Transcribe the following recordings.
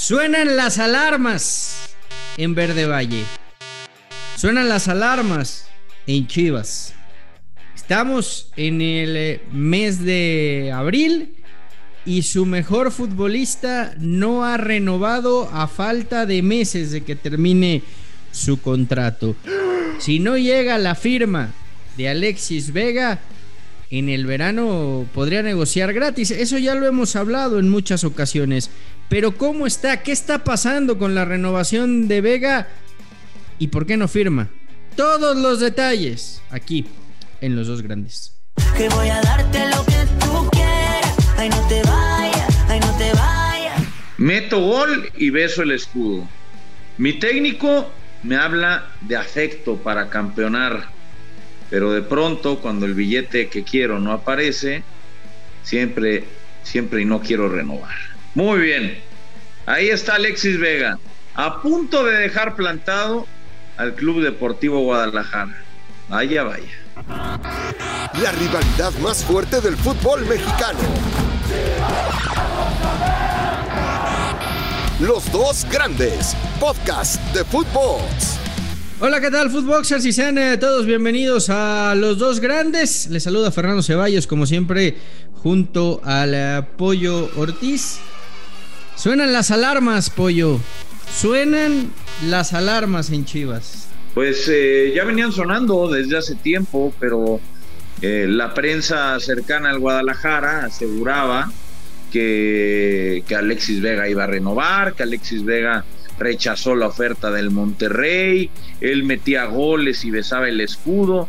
Suenan las alarmas en Verde Valle. Suenan las alarmas en Chivas. Estamos en el eh, mes de abril y su mejor futbolista no ha renovado a falta de meses de que termine su contrato. Si no llega la firma de Alexis Vega, en el verano podría negociar gratis. Eso ya lo hemos hablado en muchas ocasiones. Pero ¿cómo está? ¿Qué está pasando con la renovación de Vega? ¿Y por qué no firma? Todos los detalles aquí en Los Dos Grandes. Que voy a darte lo que tú quieras. Ay, no te ay, no te vayas. Meto gol y beso el escudo. Mi técnico me habla de afecto para campeonar, pero de pronto cuando el billete que quiero no aparece, siempre, siempre y no quiero renovar. Muy bien, ahí está Alexis Vega, a punto de dejar plantado al Club Deportivo Guadalajara. Vaya, vaya. La rivalidad más fuerte del fútbol mexicano. Los dos grandes, podcast de fútbol. Hola, ¿qué tal, Footboxers? Y sean todos bienvenidos a Los Dos Grandes. Les saluda Fernando Ceballos, como siempre, junto al eh, Pollo Ortiz. Suenan las alarmas, Pollo. Suenan las alarmas en Chivas. Pues eh, ya venían sonando desde hace tiempo, pero eh, la prensa cercana al Guadalajara aseguraba que, que Alexis Vega iba a renovar, que Alexis Vega rechazó la oferta del Monterrey, él metía goles y besaba el escudo,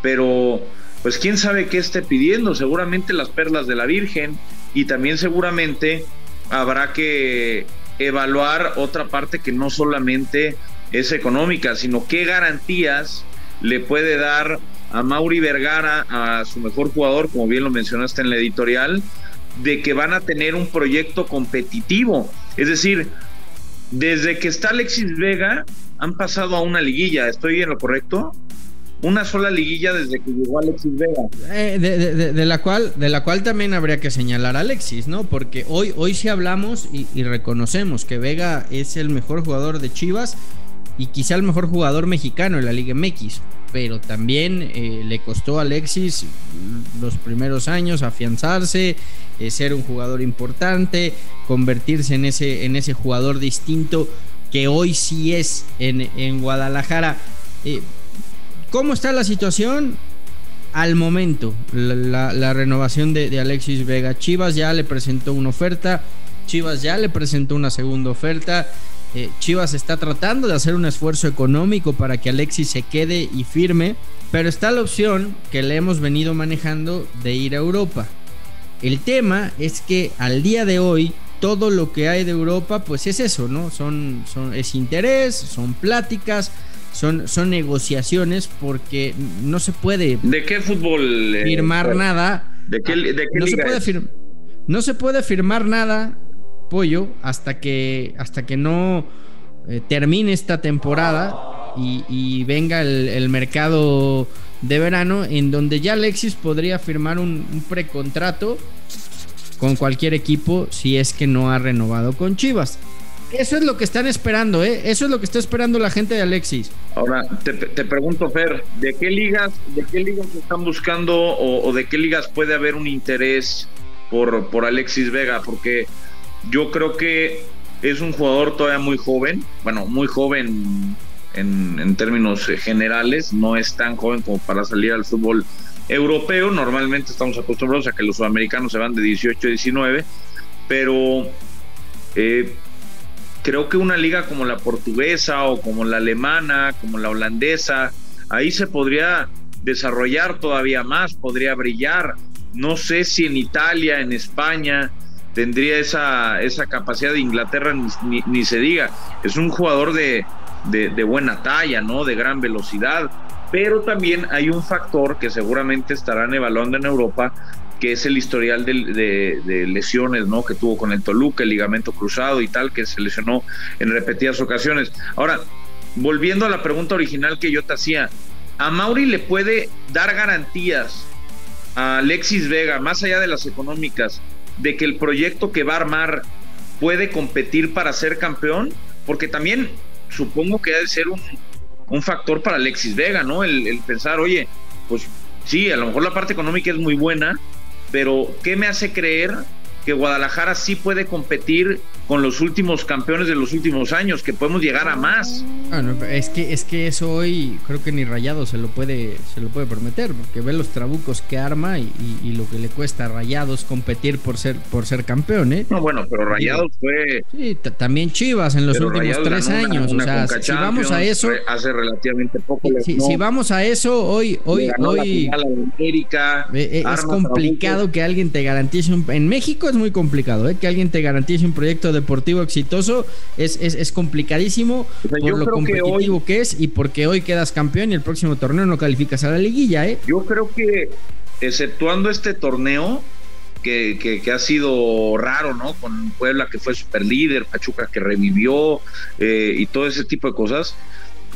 pero pues quién sabe qué esté pidiendo, seguramente las perlas de la Virgen y también seguramente habrá que evaluar otra parte que no solamente es económica, sino qué garantías le puede dar a Mauri Vergara, a su mejor jugador, como bien lo mencionaste en la editorial, de que van a tener un proyecto competitivo. Es decir, desde que está Alexis Vega, han pasado a una liguilla, ¿estoy en lo correcto? Una sola liguilla desde que llegó Alexis Vega. Eh, de, la cual, de la cual también habría que señalar a Alexis, ¿no? Porque hoy, hoy sí hablamos y reconocemos que Vega es el mejor jugador de Chivas y quizá el mejor jugador mexicano en la Liga MX. Pero también eh, le costó a Alexis los primeros años afianzarse, eh, ser un jugador importante, convertirse en ese, en ese jugador distinto que hoy sí es en, en Guadalajara. Eh, ¿Cómo está la situación? Al momento, la, renovación de Alexis Vega. Chivas ya le presentó una oferta. Chivas ya le presentó una segunda oferta. Eh, Chivas está tratando de hacer un esfuerzo económico para que Alexis se quede y firme. Pero está la opción que le hemos venido manejando de ir a Europa. El tema es que al día de hoy todo lo que hay de Europa pues es eso, ¿no? Son, son es interés, son pláticas, son, son negociaciones porque no se puede ¿De qué fútbol? eh, firmar nada. ¿De qué, de qué no se liga puede es? fir- no se puede firmar nada, pollo, hasta que hasta que no eh, termine esta temporada y, venga el, mercado de verano, en donde ya Alexis podría firmar un, un precontrato con cualquier equipo si es que no ha renovado con Chivas. Eso es lo que están esperando, ¿eh? Eso es lo que está esperando la gente de Alexis. Ahora, te, te pregunto, Fer, ¿de qué ligas, de qué ligas están buscando o, o de qué ligas puede haber un interés por, por Alexis Vega? Porque yo creo que es un jugador todavía muy joven, bueno, muy joven en, términos generales, no es tan joven como para salir al fútbol europeo, normalmente estamos acostumbrados a que los sudamericanos se van de 18 a 19, pero eh, creo que una liga como la portuguesa o como la alemana, como la holandesa, ahí se podría desarrollar todavía más, podría brillar. No sé si en Italia, en España, tendría esa, esa capacidad de Inglaterra, ni, ni- se diga. Es un jugador de, de- buena talla, ¿no? De gran velocidad. Pero también hay un factor que seguramente estarán evaluando en Europa, que es el historial de lesiones, ¿no? Que tuvo con el Toluca, el ligamento cruzado y tal, que se lesionó en repetidas ocasiones. Ahora, volviendo a la pregunta original que yo te hacía, ¿a Mauri le puede dar garantías a Alexis Vega, más allá de las económicas, de que el proyecto que va a armar puede competir para ser campeón, porque también supongo que ha de ser un, factor para Alexis Vega, ¿no? El, el, pensar, oye, pues sí, a lo mejor la parte económica es muy buena, pero ¿qué me hace creer que Guadalajara sí puede competir con los últimos campeones de los últimos años, que podemos llegar a más. Bueno, es que es que eso hoy creo que ni Rayado se lo puede se lo puede prometer, porque ve los trabucos que arma y, y, y lo que le cuesta a Rayados competir por ser por ser campeón, ¿eh? No, bueno, pero Rayados fue Sí, también Chivas en los últimos Rayados tres años, una, una o sea, si vamos a eso hace relativamente poco si, si, vamos a eso hoy hoy hoy América, eh, es complicado trabucos. que alguien te garantice un en México es muy complicado, ¿eh? que alguien te garantice un proyecto deportivo exitoso es, es, es complicadísimo O sea, por lo creo que competitivo hoy- que, es y porque hoy quedas campeón y el próximo torneo no calificas a la liguilla, ¿eh? Yo creo que, exceptuando este torneo, que, que, que ha sido raro, ¿no? Con Puebla que fue super líder, Pachuca que revivió eh, y todo ese tipo de cosas.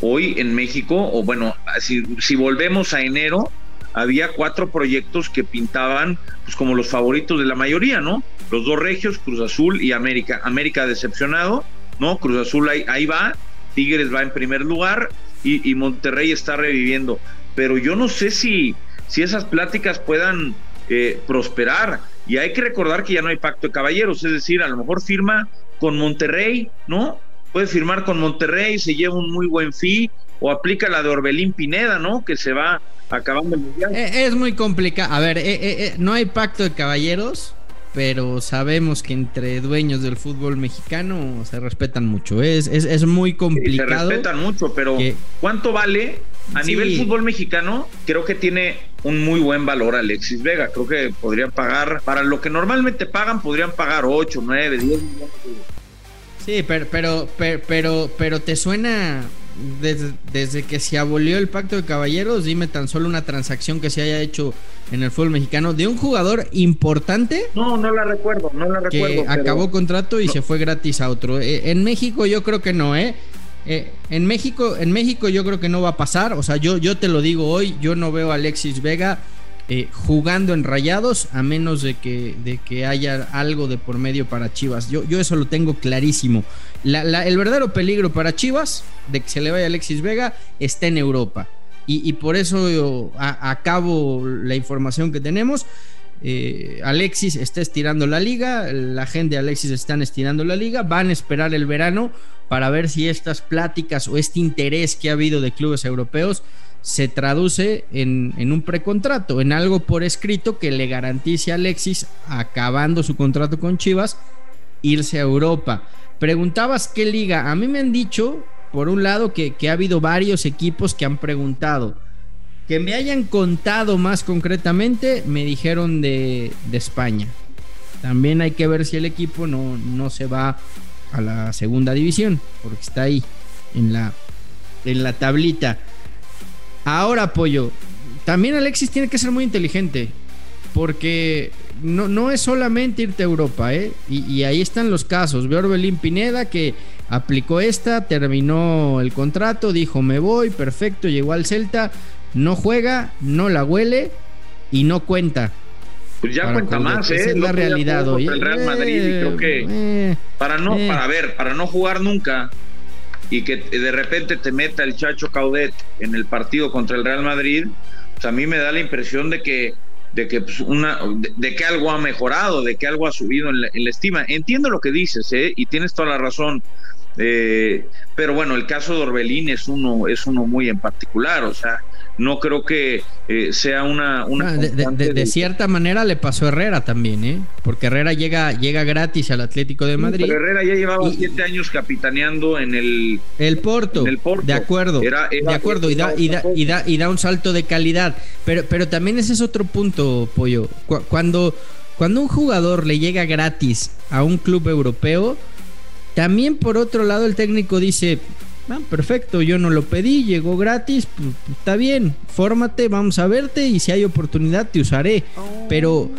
Hoy en México, o bueno, si, si volvemos a enero, había cuatro proyectos que pintaban pues, como los favoritos de la mayoría, ¿no? Los dos regios, Cruz Azul y América. América decepcionado, ¿no? Cruz Azul ahí, va, Tigres va en primer lugar y, y Monterrey está reviviendo. Pero yo no sé si, si esas pláticas puedan eh, prosperar. Y hay que recordar que ya no hay pacto de caballeros, es decir, a lo mejor firma con Monterrey, ¿no? Puede firmar con Monterrey, se lleva un muy buen fee, o aplica la de Orbelín Pineda, ¿no? Que se va acabando el mundial. Eh, Es muy complicado. A ver, eh, eh, no hay pacto de caballeros, pero sabemos que entre dueños del fútbol mexicano se respetan mucho. Es, es, es muy Sí, se complicado. respetan mucho, pero que- ¿cuánto vale? A Sí. nivel fútbol mexicano, creo que tiene un muy buen valor Alexis Vega. Creo que podrían pagar, para lo que normalmente pagan, podrían pagar 8, 9, 10 millones de Sí, pero, pero, pero, pero, pero te suena desde, desde que se abolió el pacto de caballeros, dime tan solo una transacción que se haya hecho en el fútbol mexicano de un jugador importante No, no la recuerdo, no la que recuerdo. pero- acabó contrato y No. se fue gratis a otro. Eh, en México yo creo que no, ¿eh? Eh, en México, en México yo creo que no va a pasar. O sea, yo, yo te lo digo hoy, yo no veo a Alexis Vega eh, jugando en rayados a menos de que, de que haya algo de por medio para Chivas. Yo, yo eso lo tengo clarísimo. La- el verdadero peligro para Chivas de que se le vaya Alexis Vega está en Europa. Y, por eso a- acabo la información que tenemos. Eh, Alexis está estirando la liga, la gente de Alexis están estirando la liga, van a esperar el verano para ver si estas pláticas o este interés que ha habido de clubes europeos se traduce en, en un precontrato, en algo por escrito que le garantice a Alexis, acabando su contrato con Chivas, irse a Europa. Preguntabas qué liga, a mí me han dicho, por un lado, que, que ha habido varios equipos que han preguntado. Que me hayan contado más concretamente, me dijeron de, de España. También hay que ver si el equipo no, no se va a la segunda división, porque está ahí, en la, en la tablita. Ahora, Pollo, también Alexis tiene que ser muy inteligente, porque no, no es solamente irte a Europa, ¿eh? Y, y ahí están los casos. Veo Orbelín Pineda que aplicó esta, terminó el contrato, dijo me voy, perfecto, llegó al Celta, no juega, no la huele y no cuenta. Pues ya cuenta más, ¿eh? es la realidad jugó hoy. contra el Real Madrid y creo que Eh, para no, eh. para ver, para no jugar nunca y que de repente te meta el Chacho Caudet en el partido contra el Real Madrid, pues a mí me da la impresión de que de que pues, una de, que algo ha mejorado, de que algo ha subido en la, en la estima. Entiendo lo que dices, ¿eh? Y tienes toda la razón. Eh, pero bueno, el caso de Orbelín es uno, es uno muy en particular, o sea, no creo que eh, sea una, una Ah, de, de- constante de- de del- cierta manera le pasó a Herrera también, ¿eh? Porque Herrera llega, llega gratis al Atlético de Madrid. Pero Herrera ya llevaba Y- siete años capitaneando en el El Porto, En el Porto. de acuerdo, Era- era- de acuerdo, y da, y, da, y, da, y da un salto de calidad. Pero, pero también ese es otro punto, Pollo. Cu- Cuando, cuando un jugador le llega gratis a un club europeo, también por otro lado el técnico dice, "Ah, perfecto, yo no lo pedí, llegó gratis, pues, está bien, fórmate, vamos a verte y si hay oportunidad te usaré. Pero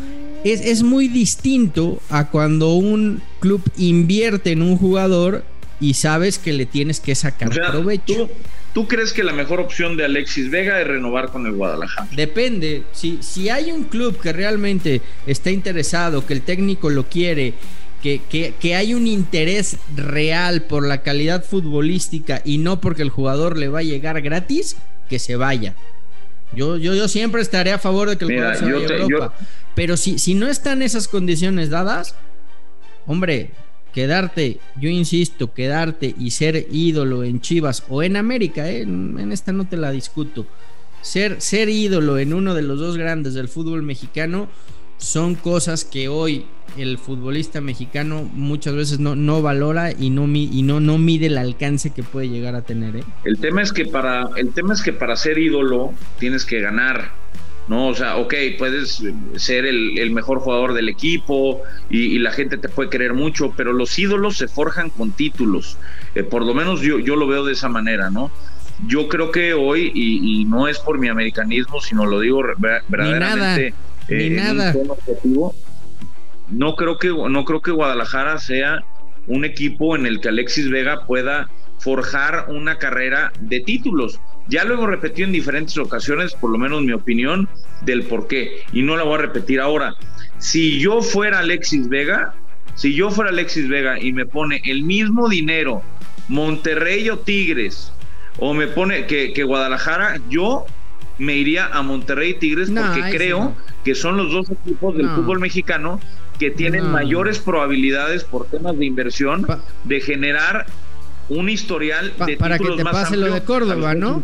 es, es muy distinto a cuando un club invierte en un jugador y sabes que le tienes que sacar O sea, provecho. ¿tú, tú crees que la mejor opción de Alexis Vega es renovar con el Guadalajara? Depende, si, si hay un club que realmente está interesado, que el técnico lo quiere que, que, que, hay un interés real por la calidad futbolística y no porque el jugador le va a llegar gratis, que se vaya. Yo, yo, yo siempre estaré a favor de que el Mira, jugador se vaya a Europa. Pero si, si no están esas condiciones dadas, hombre, quedarte, yo insisto, quedarte y ser ídolo en Chivas o en América, eh, en, en esta no te la discuto. Ser, ser ídolo en uno de los dos grandes del fútbol mexicano son cosas que hoy el futbolista mexicano muchas veces no, no valora y no, y no, no mide el alcance que puede llegar a tener. ¿eh? El tema es que para el tema es que para ser ídolo tienes que ganar, ¿no? O sea, ok, puedes ser el, el mejor jugador del equipo y, y la gente te puede querer mucho, pero los ídolos se forjan con títulos. Eh, por lo menos yo, yo lo veo de esa manera, ¿no? Yo creo que hoy, y, y no es por mi americanismo, sino lo digo verdaderamente ni eh, en un nada. objetivo, no creo que no creo que Guadalajara sea un equipo en el que Alexis Vega pueda forjar una carrera de títulos. Ya lo hemos repetido en diferentes ocasiones, por lo menos mi opinión del por qué, y no la voy a repetir ahora. Si yo fuera Alexis Vega, si yo fuera Alexis Vega y me pone el mismo dinero Monterrey o Tigres, o me pone que, que Guadalajara, yo me iría a Monterrey y Tigres No, porque creo no. que son los dos equipos del No. fútbol mexicano que tienen mayores probabilidades por temas de inversión Pa- de generar un historial Pa- para que te más pase lo de Córdoba, ¿no?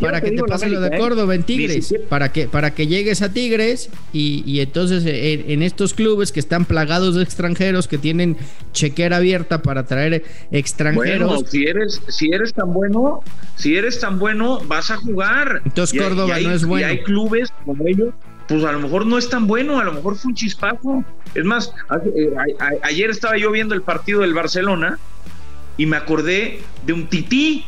Para que te pase lo de ¿eh? Córdoba en Tigres, para que, para que llegues a Tigres y, y entonces en, en estos clubes que están plagados de extranjeros, que tienen chequera abierta para traer extranjeros, Bueno, si eres, si eres tan bueno, si eres tan bueno, vas a jugar. Entonces Y Córdoba y hay- no es y bueno. hay clubes como ellos, pues a lo mejor no es tan bueno, a lo mejor fue un chispazo. Es más, eh, a- a- ayer estaba yo viendo el partido del Barcelona y me acordé de un tití.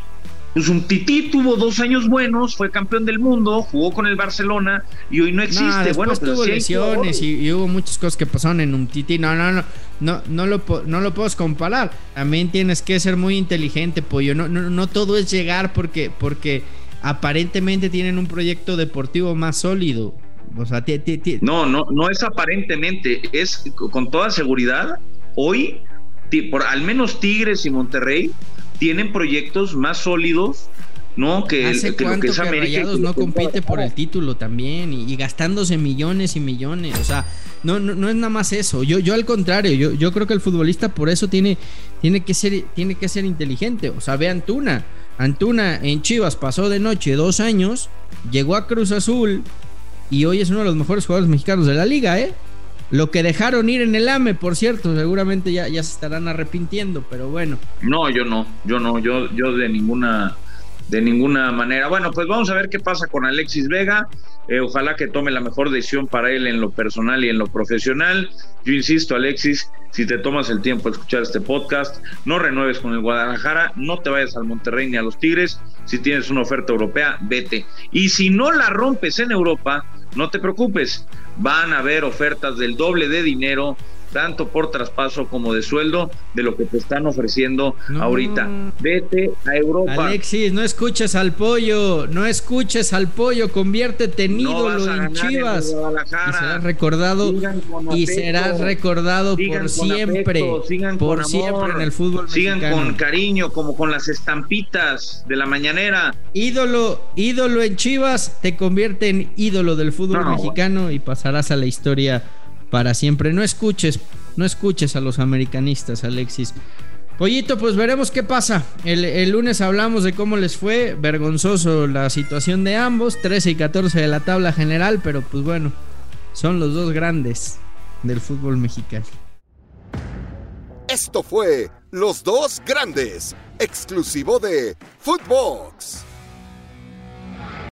Pues un tití tuvo dos años buenos, fue campeón del mundo, jugó con el Barcelona y hoy no No, existe. después bueno, tuvo lesiones y, y hubo muchas cosas que pasaron en un tití. No, no, no, no, no lo, no lo puedes comparar. También tienes que ser muy inteligente, pollo. No, no, no todo es llegar porque, porque aparentemente tienen un proyecto deportivo más sólido. O sea, No, no, no es aparentemente, es con toda seguridad. Hoy, por al menos Tigres y Monterrey tienen proyectos más sólidos, ¿no? Que, el- ¿Hace que lo que que, es América. y Rayados que no que compite por el título también y, y gastándose millones y millones? O sea, no, no, no es nada más eso. Yo, yo al contrario, yo, yo creo que el futbolista por eso tiene, tiene, que ser, tiene que ser inteligente. O sea, ve a Antuna. Antuna en Chivas pasó de noche dos años, llegó a Cruz Azul y hoy es uno de los mejores jugadores mexicanos de la liga, ¿eh? Lo que dejaron ir en el AME, por cierto, seguramente ya, ya se estarán arrepintiendo, pero bueno. No, yo no, yo no, yo, yo de ninguna, de ninguna manera. Bueno, pues vamos a ver qué pasa con Alexis Vega. Eh, ojalá que tome la mejor decisión para él en lo personal y en lo profesional. Yo insisto, Alexis, si te tomas el tiempo de escuchar este podcast, no renueves con el Guadalajara, no te vayas al Monterrey ni a los Tigres. Si tienes una oferta europea, vete. Y si no la rompes en Europa, no te preocupes, van a haber ofertas del doble de dinero, tanto por traspaso como de sueldo, de lo que te están ofreciendo No. ahorita. Vete a Europa. Alexis, no escuches al pollo, no escuches al pollo, conviértete en No ídolo en Chivas. Y serás recordado y serás recordado Sigan por siempre, afecto, sigan por siempre en el fútbol Sigan mexicano. con cariño, como con las estampitas de la mañanera. ídolo, ídolo en Chivas te convierte en ídolo del fútbol No, no, mexicano y pasarás a la historia para siempre. No escuches, no escuches a los americanistas, Alexis. Pollito, pues veremos qué pasa. El, lunes hablamos de cómo les fue. Vergonzoso la situación de ambos. 13 y 14 de la tabla general. Pero pues bueno, son los dos grandes del fútbol mexicano. Esto fue Los Dos Grandes, exclusivo de Footbox.